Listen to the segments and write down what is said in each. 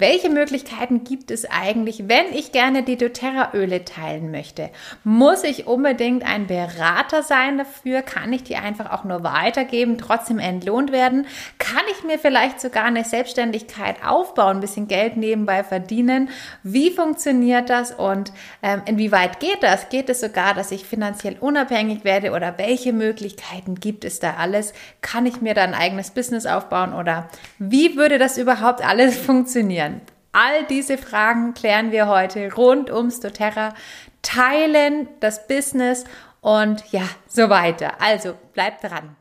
Welche Möglichkeiten gibt es eigentlich, wenn ich gerne die doTERRA-Öle teilen möchte? Muss ich unbedingt ein Berater sein dafür? Kann ich die einfach auch nur weitergeben, trotzdem entlohnt werden? Kann ich mir vielleicht sogar eine Selbstständigkeit aufbauen, ein bisschen Geld nebenbei verdienen? Wie funktioniert das und ähm, inwieweit geht das? Geht es sogar, dass ich finanziell unabhängig werde oder welche Möglichkeiten gibt es da alles? Kann ich mir da ein eigenes Business aufbauen oder wie würde das überhaupt alles funktionieren? All diese Fragen klären wir heute rund ums doTERRA, teilen das Business und ja, so weiter. Also bleibt dran.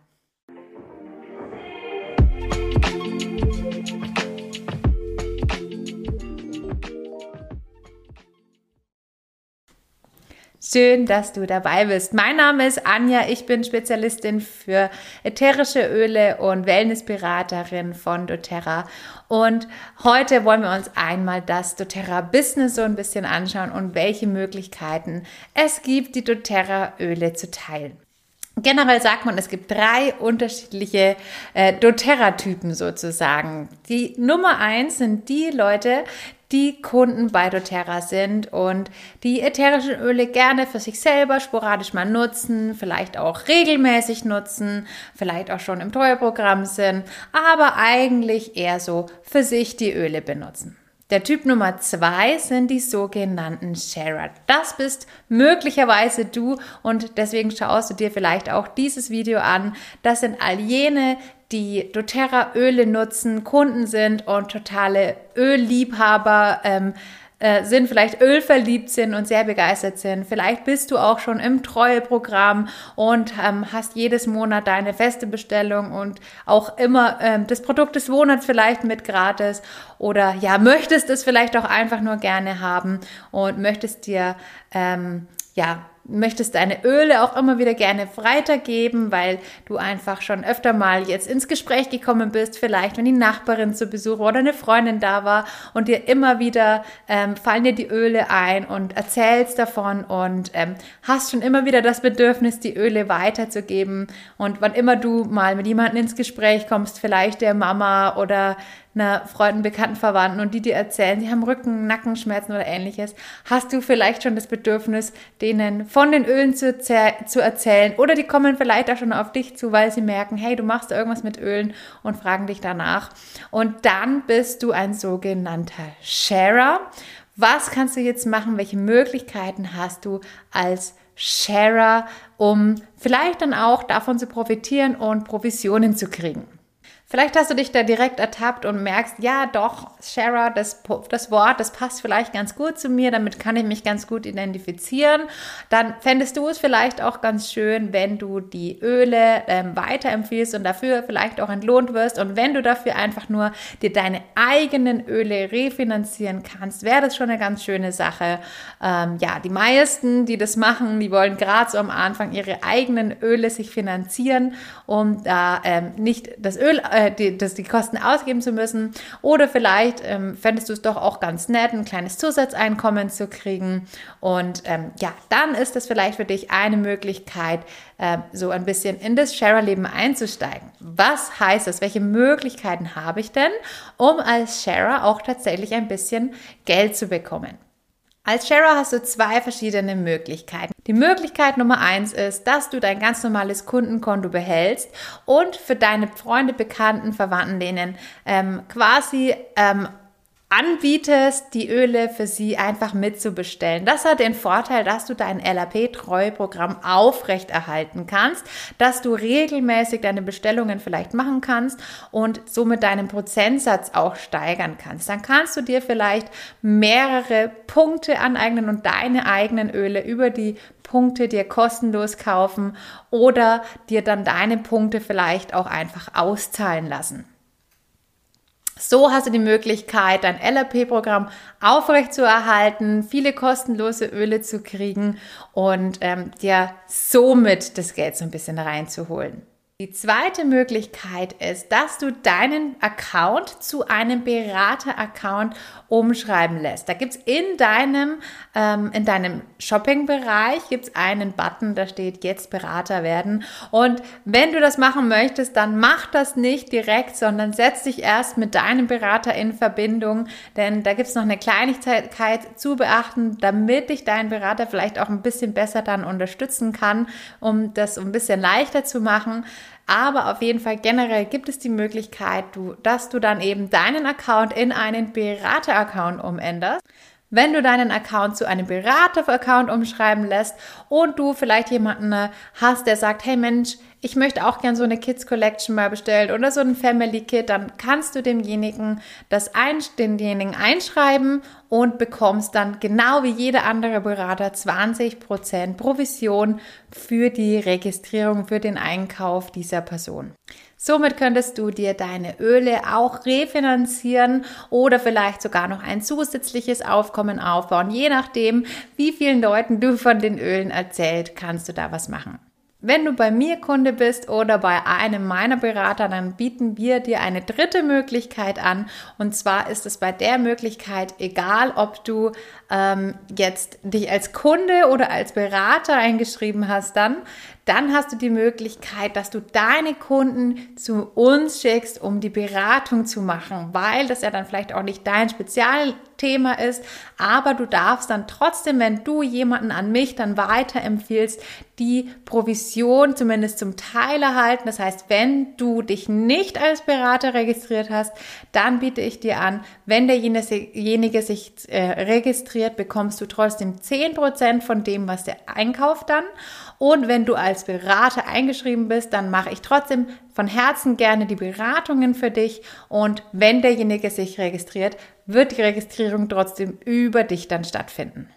Schön, dass du dabei bist. Mein Name ist Anja, ich bin Spezialistin für ätherische Öle und Wellnessberaterin von doTERRA. Und heute wollen wir uns einmal das doTERRA Business so ein bisschen anschauen und welche Möglichkeiten es gibt, die doTERRA Öle zu teilen. Generell sagt man, es gibt drei unterschiedliche äh, doTERRA-Typen sozusagen. Die Nummer eins sind die Leute, die Kunden bei doTERRA sind und die ätherischen Öle gerne für sich selber sporadisch mal nutzen, vielleicht auch regelmäßig nutzen, vielleicht auch schon im Treueprogramm sind, aber eigentlich eher so für sich die Öle benutzen. Der Typ Nummer zwei sind die sogenannten Sharer. Das bist möglicherweise du und deswegen schaust du dir vielleicht auch dieses Video an. Das sind all jene, die doTERRA Öle nutzen, Kunden sind und totale Ölliebhaber ähm, äh, sind, vielleicht ölverliebt sind und sehr begeistert sind. Vielleicht bist du auch schon im Treueprogramm und ähm, hast jedes Monat deine feste Bestellung und auch immer ähm, das Produkt des Monats vielleicht mit gratis oder ja, möchtest es vielleicht auch einfach nur gerne haben und möchtest dir ähm, ja möchtest deine Öle auch immer wieder gerne weitergeben, weil du einfach schon öfter mal jetzt ins Gespräch gekommen bist, vielleicht wenn die Nachbarin zu Besuch oder eine Freundin da war und dir immer wieder ähm, fallen dir die Öle ein und erzählst davon und ähm, hast schon immer wieder das Bedürfnis, die Öle weiterzugeben. Und wann immer du mal mit jemandem ins Gespräch kommst, vielleicht der Mama oder einer Freunden, Bekannten, Verwandten und die dir erzählen, sie haben Rücken, Nackenschmerzen oder ähnliches, hast du vielleicht schon das Bedürfnis, denen von den Ölen zu, zu erzählen oder die kommen vielleicht auch schon auf dich zu, weil sie merken, hey, du machst irgendwas mit Ölen und fragen dich danach. Und dann bist du ein sogenannter Sharer. Was kannst du jetzt machen? Welche Möglichkeiten hast du als Sharer, um vielleicht dann auch davon zu profitieren und Provisionen zu kriegen? Vielleicht hast du dich da direkt ertappt und merkst, ja doch, Shara, das, das Wort, das passt vielleicht ganz gut zu mir, damit kann ich mich ganz gut identifizieren. Dann fändest du es vielleicht auch ganz schön, wenn du die Öle ähm, weiterempfiehlst und dafür vielleicht auch entlohnt wirst. Und wenn du dafür einfach nur dir deine eigenen Öle refinanzieren kannst, wäre das schon eine ganz schöne Sache. Ähm, ja, die meisten, die das machen, die wollen gerade so am Anfang ihre eigenen Öle sich finanzieren, um da ähm, nicht das Öl äh, äh, die, das, die Kosten ausgeben zu müssen. Oder vielleicht ähm, fändest du es doch auch ganz nett, ein kleines Zusatzeinkommen zu kriegen. Und ähm, ja, dann ist das vielleicht für dich eine Möglichkeit, äh, so ein bisschen in das Sharer-Leben einzusteigen. Was heißt das? Welche Möglichkeiten habe ich denn, um als Sharer auch tatsächlich ein bisschen Geld zu bekommen? Als Sharer hast du zwei verschiedene Möglichkeiten. Die Möglichkeit Nummer eins ist, dass du dein ganz normales Kundenkonto behältst und für deine Freunde, Bekannten, Verwandten denen ähm, quasi ähm, anbietest, die Öle für sie einfach mitzubestellen. Das hat den Vorteil, dass du dein LAP-Treueprogramm aufrechterhalten kannst, dass du regelmäßig deine Bestellungen vielleicht machen kannst und somit deinen Prozentsatz auch steigern kannst. Dann kannst du dir vielleicht mehrere Punkte aneignen und deine eigenen Öle über die Punkte dir kostenlos kaufen oder dir dann deine Punkte vielleicht auch einfach auszahlen lassen. So hast du die Möglichkeit, dein LRP-Programm aufrechtzuerhalten, viele kostenlose Öle zu kriegen und ähm, dir somit das Geld so ein bisschen reinzuholen. Die zweite Möglichkeit ist, dass du deinen Account zu einem Berater-Account umschreiben lässt. Da gibt's in deinem, ähm, in deinem Shopping-Bereich gibt's einen Button, da steht jetzt Berater werden. Und wenn du das machen möchtest, dann mach das nicht direkt, sondern setz dich erst mit deinem Berater in Verbindung, denn da gibt's noch eine Kleinigkeit zu beachten, damit dich dein Berater vielleicht auch ein bisschen besser dann unterstützen kann, um das ein bisschen leichter zu machen. Aber auf jeden Fall generell gibt es die Möglichkeit, du, dass du dann eben deinen Account in einen Berater-Account umänderst. Wenn du deinen Account zu einem Berater-Account umschreiben lässt und du vielleicht jemanden hast, der sagt, hey Mensch, ich möchte auch gern so eine Kids Collection mal bestellen oder so ein Family Kit, dann kannst du demjenigen das ein, denjenigen einschreiben und bekommst dann genau wie jeder andere Berater 20% Provision für die Registrierung, für den Einkauf dieser Person. Somit könntest du dir deine Öle auch refinanzieren oder vielleicht sogar noch ein zusätzliches Aufkommen aufbauen. Je nachdem, wie vielen Leuten du von den Ölen erzählt, kannst du da was machen. Wenn du bei mir Kunde bist oder bei einem meiner Berater, dann bieten wir dir eine dritte Möglichkeit an. Und zwar ist es bei der Möglichkeit egal, ob du ähm, jetzt dich als Kunde oder als Berater eingeschrieben hast, dann dann hast du die Möglichkeit, dass du deine Kunden zu uns schickst, um die Beratung zu machen, weil das ja dann vielleicht auch nicht dein Spezialthema ist, aber du darfst dann trotzdem, wenn du jemanden an mich dann weiterempfiehlst, die Provision zumindest zum Teil erhalten. Das heißt, wenn du dich nicht als Berater registriert hast, dann biete ich dir an, wenn derjenige sich äh, registriert, bekommst du trotzdem 10% von dem, was der einkauft dann. Und wenn du als Berater eingeschrieben bist, dann mache ich trotzdem von Herzen gerne die Beratungen für dich. Und wenn derjenige sich registriert, wird die Registrierung trotzdem über dich dann stattfinden.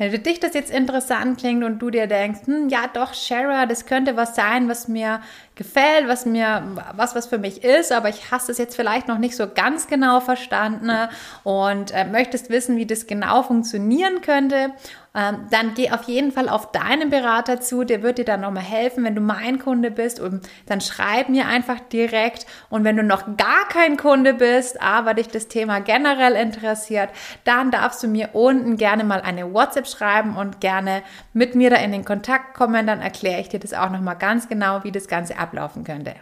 Wenn für dich das jetzt interessant klingt und du dir denkst, hm, ja doch, Shara, das könnte was sein, was mir gefällt, was mir, was, was für mich ist, aber ich hast es jetzt vielleicht noch nicht so ganz genau verstanden und äh, möchtest wissen, wie das genau funktionieren könnte ähm, dann geh auf jeden Fall auf deinen Berater zu, der wird dir dann nochmal helfen, wenn du mein Kunde bist. Und dann schreib mir einfach direkt. Und wenn du noch gar kein Kunde bist, aber dich das Thema generell interessiert, dann darfst du mir unten gerne mal eine WhatsApp schreiben und gerne mit mir da in den Kontakt kommen, dann erkläre ich dir das auch nochmal ganz genau, wie das Ganze ablaufen könnte.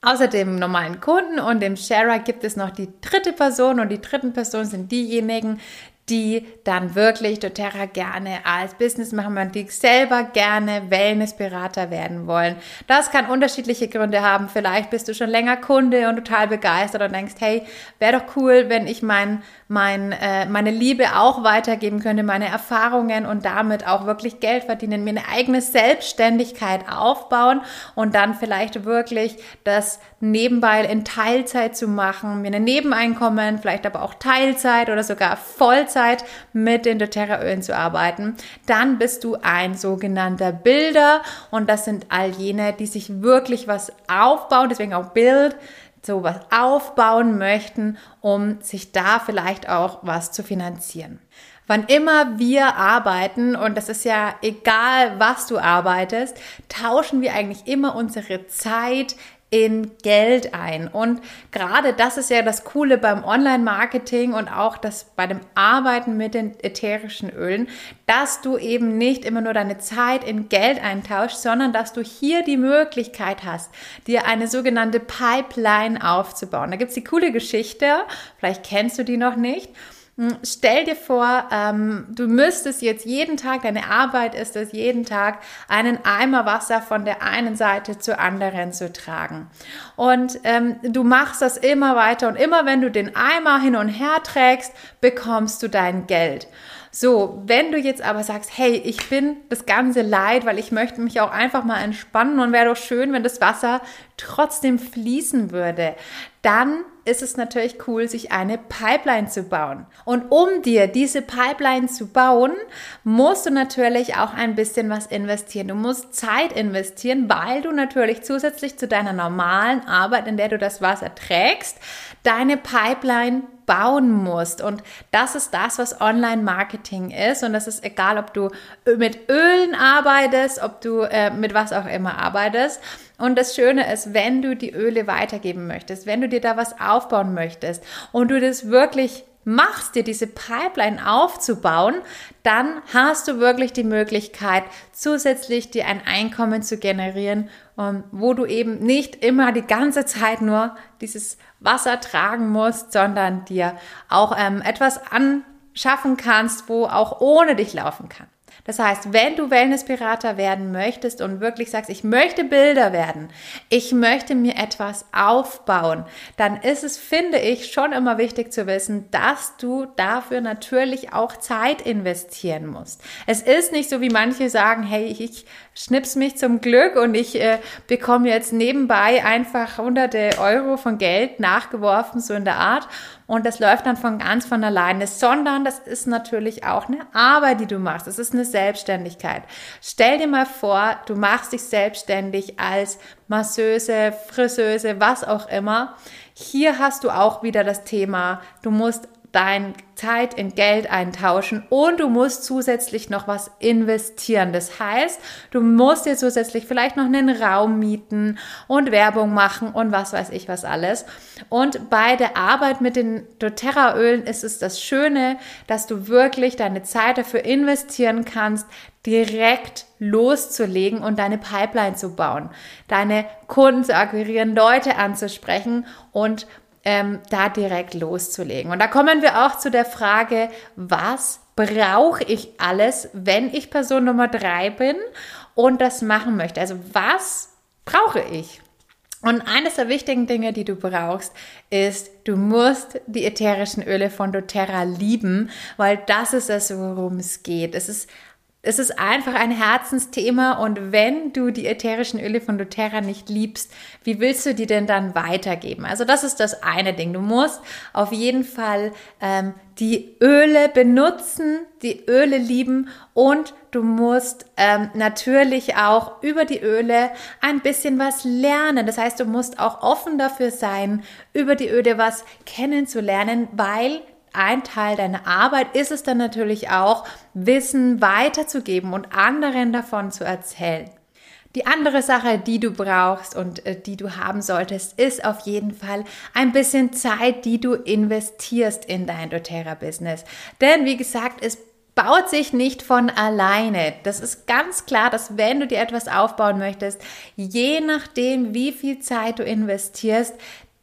Außer dem normalen Kunden und dem Sharer gibt es noch die dritte Person und die dritten Person sind diejenigen, die dann wirklich doTERRA gerne als Business machen die selber gerne Wellnessberater werden wollen. Das kann unterschiedliche Gründe haben. Vielleicht bist du schon länger Kunde und total begeistert und denkst, hey, wäre doch cool, wenn ich mein, mein, äh, meine Liebe auch weitergeben könnte, meine Erfahrungen und damit auch wirklich Geld verdienen, mir eine eigene Selbstständigkeit aufbauen und dann vielleicht wirklich das nebenbei in Teilzeit zu machen, mir ein Nebeneinkommen, vielleicht aber auch Teilzeit oder sogar Vollzeit mit den doTERRA-Ölen zu arbeiten, dann bist du ein sogenannter Bilder und das sind all jene, die sich wirklich was aufbauen, deswegen auch Bild, so was aufbauen möchten, um sich da vielleicht auch was zu finanzieren. Wann immer wir arbeiten, und das ist ja egal, was du arbeitest, tauschen wir eigentlich immer unsere Zeit in Geld ein. Und gerade das ist ja das Coole beim Online-Marketing und auch das bei dem Arbeiten mit den ätherischen Ölen, dass du eben nicht immer nur deine Zeit in Geld eintauschst, sondern dass du hier die Möglichkeit hast, dir eine sogenannte Pipeline aufzubauen. Da gibt's die coole Geschichte, vielleicht kennst du die noch nicht. Hm, stell dir vor, ähm, du müsstest jetzt jeden Tag, deine Arbeit ist es, jeden Tag einen Eimer Wasser von der einen Seite zur anderen zu tragen. Und ähm, du machst das immer weiter und immer wenn du den Eimer hin und her trägst, bekommst du dein Geld. So, wenn du jetzt aber sagst, hey, ich bin das ganze leid, weil ich möchte mich auch einfach mal entspannen und wäre doch schön, wenn das Wasser trotzdem fließen würde, dann ist es natürlich cool, sich eine Pipeline zu bauen. Und um dir diese Pipeline zu bauen, musst du natürlich auch ein bisschen was investieren. Du musst Zeit investieren, weil du natürlich zusätzlich zu deiner normalen Arbeit, in der du das Wasser trägst, deine Pipeline bauen musst. Und das ist das, was Online-Marketing ist. Und das ist egal, ob du mit Ölen arbeitest, ob du äh, mit was auch immer arbeitest. Und das Schöne ist, wenn du die Öle weitergeben möchtest, wenn du dir da was aufbauen möchtest und du das wirklich machst, dir diese Pipeline aufzubauen, dann hast du wirklich die Möglichkeit, zusätzlich dir ein Einkommen zu generieren, ähm, wo du eben nicht immer die ganze Zeit nur dieses Wasser tragen musst, sondern dir auch ähm, etwas anschaffen kannst, wo auch ohne dich laufen kann. Das heißt, wenn du Wellnessberater werden möchtest und wirklich sagst, ich möchte Bilder werden, ich möchte mir etwas aufbauen, dann ist es, finde ich, schon immer wichtig zu wissen, dass du dafür natürlich auch Zeit investieren musst. Es ist nicht so, wie manche sagen, hey, ich schnips mich zum Glück und ich äh, bekomme jetzt nebenbei einfach hunderte Euro von Geld nachgeworfen, so in der Art. Und das läuft dann von ganz von alleine, sondern das ist natürlich auch eine Arbeit, die du machst. Das ist eine Selbstständigkeit. Stell dir mal vor, du machst dich selbstständig als Masseuse, Friseuse, was auch immer. Hier hast du auch wieder das Thema, du musst dein Zeit in Geld eintauschen und du musst zusätzlich noch was investieren. Das heißt, du musst dir zusätzlich vielleicht noch einen Raum mieten und Werbung machen und was weiß ich was alles. Und bei der Arbeit mit den doTERRA-Ölen ist es das Schöne, dass du wirklich deine Zeit dafür investieren kannst, direkt loszulegen und deine Pipeline zu bauen, deine Kunden zu akquirieren, Leute anzusprechen und ähm, da direkt loszulegen. Und da kommen wir auch zu der Frage, was brauche ich alles, wenn ich Person Nummer drei bin und das machen möchte? Also was brauche ich? Und eines der wichtigen Dinge, die du brauchst, ist, du musst die ätherischen Öle von doTERRA lieben, weil das ist es, worum es geht. Es ist es ist einfach ein Herzensthema und wenn du die ätherischen Öle von doTERRA nicht liebst, wie willst du die denn dann weitergeben? Also das ist das eine Ding. Du musst auf jeden Fall ähm, die Öle benutzen, die Öle lieben und du musst ähm, natürlich auch über die Öle ein bisschen was lernen. Das heißt, du musst auch offen dafür sein, über die Öle was kennenzulernen, weil ein Teil deiner Arbeit ist es dann natürlich auch, Wissen weiterzugeben und anderen davon zu erzählen. Die andere Sache, die du brauchst und äh, die du haben solltest, ist auf jeden Fall ein bisschen Zeit, die du investierst in dein doTERRA-Business. Denn wie gesagt, es baut sich nicht von alleine. Das ist ganz klar, dass wenn du dir etwas aufbauen möchtest, je nachdem, wie viel Zeit du investierst,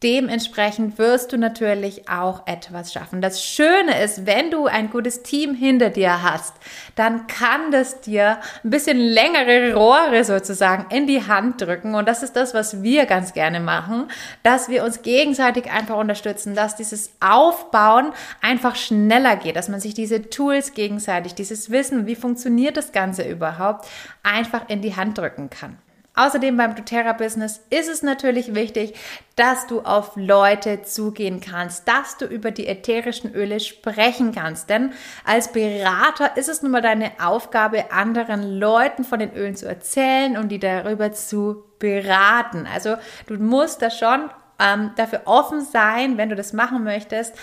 Dementsprechend wirst du natürlich auch etwas schaffen. Das Schöne ist, wenn du ein gutes Team hinter dir hast, dann kann das dir ein bisschen längere Rohre sozusagen in die Hand drücken. Und das ist das, was wir ganz gerne machen, dass wir uns gegenseitig einfach unterstützen, dass dieses Aufbauen einfach schneller geht, dass man sich diese Tools gegenseitig, dieses Wissen, wie funktioniert das Ganze überhaupt, einfach in die Hand drücken kann. Außerdem beim doTERRA-Business ist es natürlich wichtig, dass du auf Leute zugehen kannst, dass du über die ätherischen Öle sprechen kannst. Denn als Berater ist es nun mal deine Aufgabe, anderen Leuten von den Ölen zu erzählen und die darüber zu beraten. Also du musst da schon ähm, dafür offen sein, wenn du das machen möchtest,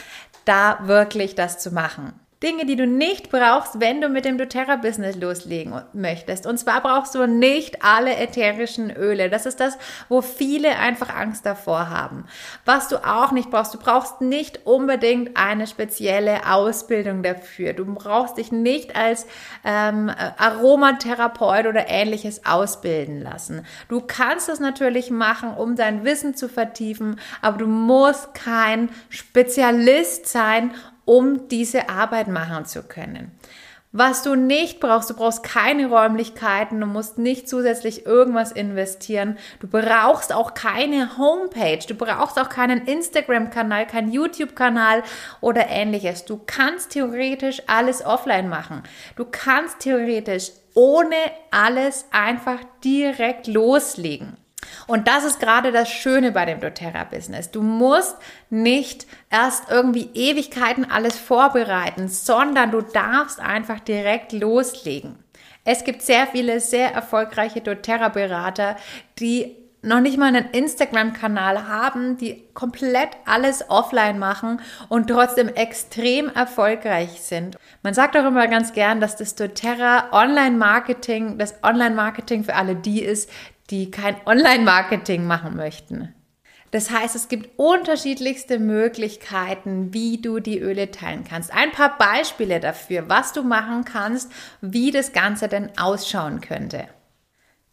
da wirklich das zu machen. Dinge, die du nicht brauchst, wenn du mit dem doTERRA-Business loslegen möchtest. Und zwar brauchst du nicht alle ätherischen Öle. Das ist das, wo viele einfach Angst davor haben. Was du auch nicht brauchst, du brauchst nicht unbedingt eine spezielle Ausbildung dafür. Du brauchst dich nicht als ähm, Aromatherapeut oder ähnliches ausbilden lassen. Du kannst das natürlich machen, um dein Wissen zu vertiefen, aber du musst kein Spezialist sein, um diese Arbeit machen zu können. Was du nicht brauchst, du brauchst keine Räumlichkeiten, du musst nicht zusätzlich irgendwas investieren, du brauchst auch keine Homepage, du brauchst auch keinen Instagram-Kanal, keinen YouTube-Kanal oder ähnliches. Du kannst theoretisch alles offline machen. Du kannst theoretisch ohne alles einfach direkt loslegen. Und das ist gerade das Schöne bei dem doTERRA-Business. Du musst nicht erst irgendwie Ewigkeiten alles vorbereiten, sondern du darfst einfach direkt loslegen. Es gibt sehr viele sehr erfolgreiche doTERRA-Berater, die noch nicht mal einen Instagram-Kanal haben, die komplett alles offline machen und trotzdem extrem erfolgreich sind. Man sagt auch immer ganz gern, dass das doTERRA Online-Marketing, das Online-Marketing für alle die ist, die kein Online-Marketing machen möchten. Das heißt, es gibt unterschiedlichste Möglichkeiten, wie du die Öle teilen kannst. Ein paar Beispiele dafür, was du machen kannst, wie das Ganze denn ausschauen könnte.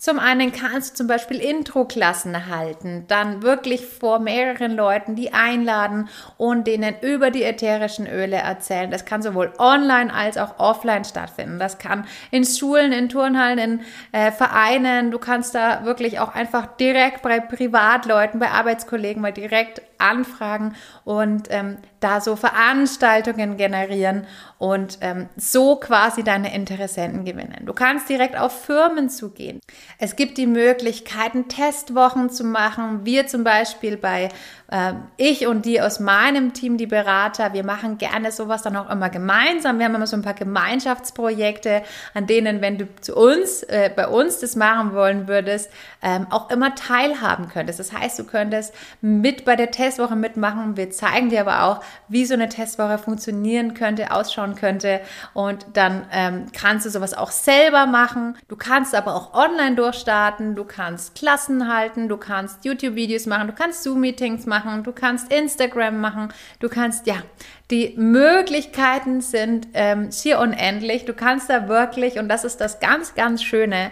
Zum einen kannst du zum Beispiel Intro-Klassen halten, dann wirklich vor mehreren Leuten die einladen und denen über die ätherischen Öle erzählen. Das kann sowohl online als auch offline stattfinden. Das kann in Schulen, in Turnhallen, in äh, Vereinen. Du kannst da wirklich auch einfach direkt bei Privatleuten, bei Arbeitskollegen mal direkt anfragen und ähm, da so Veranstaltungen generieren und ähm, so quasi deine Interessenten gewinnen. Du kannst direkt auf Firmen zugehen. Es gibt die Möglichkeiten, Testwochen zu machen. Wir zum Beispiel bei äh, ich und die aus meinem Team, die Berater, wir machen gerne sowas dann auch immer gemeinsam. Wir haben immer so ein paar Gemeinschaftsprojekte, an denen, wenn du zu uns, äh, bei uns das machen wollen würdest, ähm, auch immer teilhaben könntest. Das heißt, du könntest mit bei der Testwoche mitmachen. Wir zeigen dir aber auch, wie so eine Testwoche funktionieren könnte, ausschauen könnte. Und dann ähm, kannst du sowas auch selber machen. Du kannst aber auch online durchstarten. Du kannst Klassen halten. Du kannst YouTube-Videos machen. Du kannst Zoom-Meetings machen du kannst Instagram machen, du kannst, ja, die Möglichkeiten sind ähm, schier unendlich. Du kannst da wirklich, und das ist das ganz, ganz Schöne,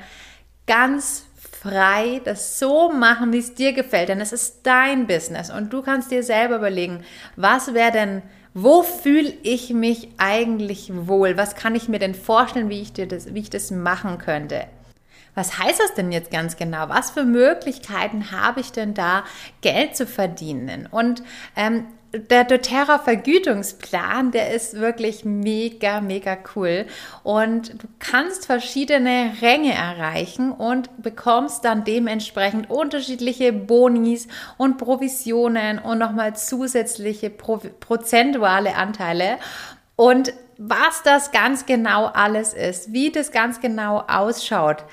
ganz frei das so machen, wie es dir gefällt. Denn es ist dein Business und du kannst dir selber überlegen, was wäre denn wo fühle ich mich eigentlich wohl? Was kann ich mir denn vorstellen, wie ich, dir das, wie ich das machen könnte? Was heißt das denn jetzt ganz genau? Was für Möglichkeiten habe ich denn da, Geld zu verdienen? Und ähm, der doTERRA Vergütungsplan, der ist wirklich mega, mega cool. Und du kannst verschiedene Ränge erreichen und bekommst dann dementsprechend unterschiedliche Bonis und Provisionen und nochmal zusätzliche Pro prozentuale Anteile. Und was das ganz genau alles ist, wie das ganz genau ausschaut,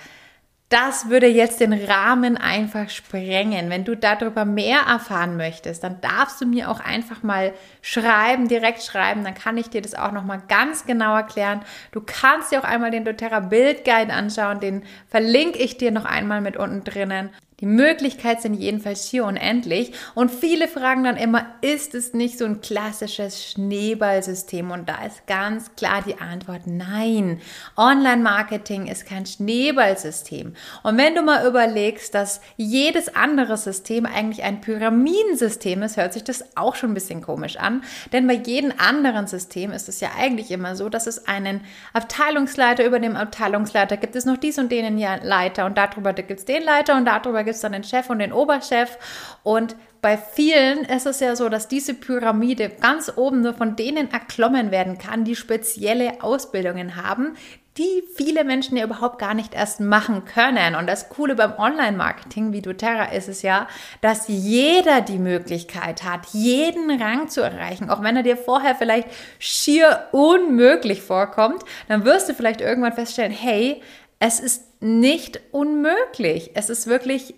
das würde jetzt den Rahmen einfach sprengen. Wenn du darüber mehr erfahren möchtest, dann darfst du mir auch einfach mal schreiben, direkt schreiben, dann kann ich dir das auch noch mal ganz genau erklären. Du kannst dir auch einmal den doTERRA Bildguide anschauen, den verlinke ich dir noch einmal mit unten drinnen. Die Möglichkeiten sind jedenfalls hier unendlich und viele fragen dann immer, ist es nicht so ein klassisches Schneeballsystem? Und da ist ganz klar die Antwort nein. Online-Marketing ist kein Schneeballsystem. Und wenn du mal überlegst, dass jedes andere System eigentlich ein Pyramidensystem ist, hört sich das auch schon ein bisschen komisch an. Denn bei jedem anderen System ist es ja eigentlich immer so, dass es einen Abteilungsleiter über dem Abteilungsleiter gibt es noch dies und den Leiter und darüber gibt es den Leiter und darüber gibt es dann den Chef und den Oberchef. Und bei vielen ist es ja so, dass diese Pyramide ganz oben nur von denen erklommen werden kann, die spezielle Ausbildungen haben, die viele Menschen ja überhaupt gar nicht erst machen können. Und das Coole beim Online-Marketing wie doTERRA ist es ja, dass jeder die Möglichkeit hat, jeden Rang zu erreichen. Auch wenn er dir vorher vielleicht schier unmöglich vorkommt, dann wirst du vielleicht irgendwann feststellen, hey, es ist nicht unmöglich. Es ist wirklich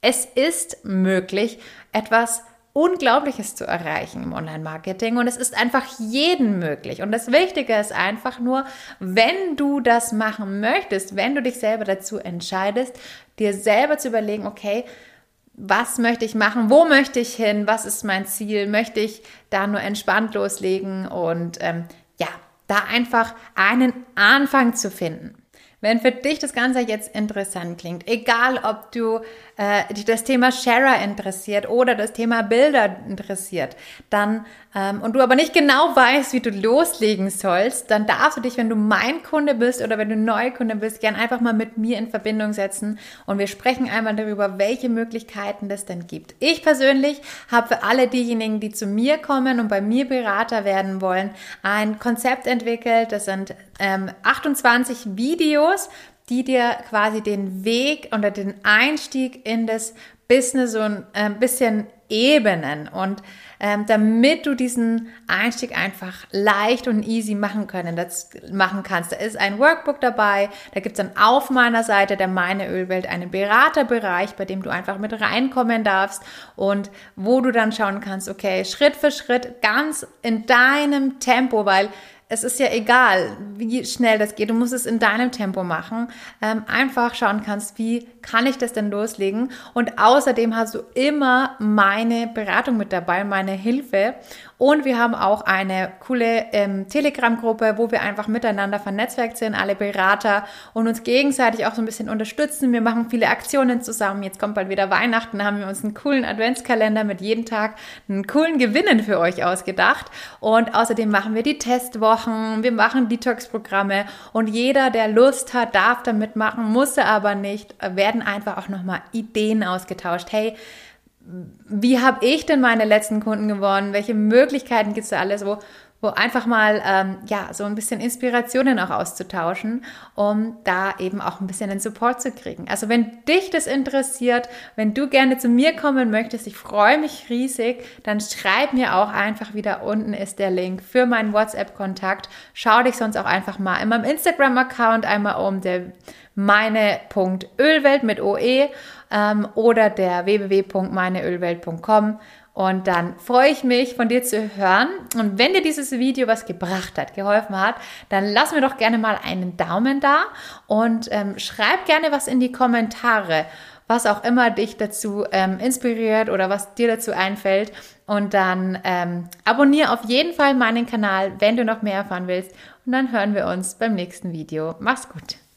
es ist möglich, etwas Unglaubliches zu erreichen im Online-Marketing und es ist einfach jeden möglich. Und das Wichtige ist einfach nur, wenn du das machen möchtest, wenn du dich selber dazu entscheidest, dir selber zu überlegen, okay, was möchte ich machen, wo möchte ich hin, was ist mein Ziel, möchte ich da nur entspannt loslegen und ähm, ja, da einfach einen Anfang zu finden. Wenn für dich das Ganze jetzt interessant klingt, egal ob du äh, dich das Thema Sharer interessiert oder das Thema Bilder interessiert, dann ähm, und du aber nicht genau weißt, wie du loslegen sollst, dann darfst du dich, wenn du mein Kunde bist oder wenn du neuer Kunde bist, gern einfach mal mit mir in Verbindung setzen und wir sprechen einmal darüber, welche Möglichkeiten das denn gibt. Ich persönlich habe für alle diejenigen, die zu mir kommen und bei mir Berater werden wollen, ein Konzept entwickelt. Das sind ähm, 28 Videos die dir quasi den Weg oder den Einstieg in das Business so ein äh, bisschen ebenen und ähm, damit du diesen Einstieg einfach leicht und easy machen können, das machen kannst. Da ist ein Workbook dabei, da gibt es dann auf meiner Seite der Meine Ölwelt einen Beraterbereich, bei dem du einfach mit reinkommen darfst und wo du dann schauen kannst, okay, Schritt für Schritt, ganz in deinem Tempo, weil es ist ja egal, wie schnell das geht. Du musst es in deinem Tempo machen. Ähm, einfach schauen kannst, wie kann ich das denn loslegen? Und außerdem hast du immer meine Beratung mit dabei, meine Hilfe. Und wir haben auch eine coole ähm, Telegram-Gruppe, wo wir einfach miteinander vernetzwerkt sind, alle Berater und uns gegenseitig auch so ein bisschen unterstützen. Wir machen viele Aktionen zusammen. Jetzt kommt bald wieder Weihnachten, haben wir uns einen coolen Adventskalender mit jeden Tag einen coolen Gewinnen für euch ausgedacht. Und außerdem machen wir die Testwochen, wir machen Detox-Programme und jeder, der Lust hat, darf da mitmachen, muss er aber nicht, werden einfach auch nochmal Ideen ausgetauscht. Hey, wie habe ich denn meine letzten Kunden gewonnen? Welche Möglichkeiten gibt es da alles, wo, wo einfach mal ähm, ja so ein bisschen Inspirationen auch auszutauschen, um da eben auch ein bisschen den Support zu kriegen. Also wenn dich das interessiert, wenn du gerne zu mir kommen möchtest, ich freue mich riesig, dann schreib mir auch einfach wieder unten ist der Link für meinen WhatsApp-Kontakt. Schau dich sonst auch einfach mal in meinem Instagram-Account einmal um, der meine.ölwelt mit OE ähm, oder der www.meineölwelt.com. Und dann freue ich mich, von dir zu hören. Und wenn dir dieses Video was gebracht hat, geholfen hat, dann lass mir doch gerne mal einen Daumen da und ähm, schreib gerne was in die Kommentare, was auch immer dich dazu ähm, inspiriert oder was dir dazu einfällt. Und dann ähm, abonniere auf jeden Fall meinen Kanal, wenn du noch mehr erfahren willst. Und dann hören wir uns beim nächsten Video. Mach's gut.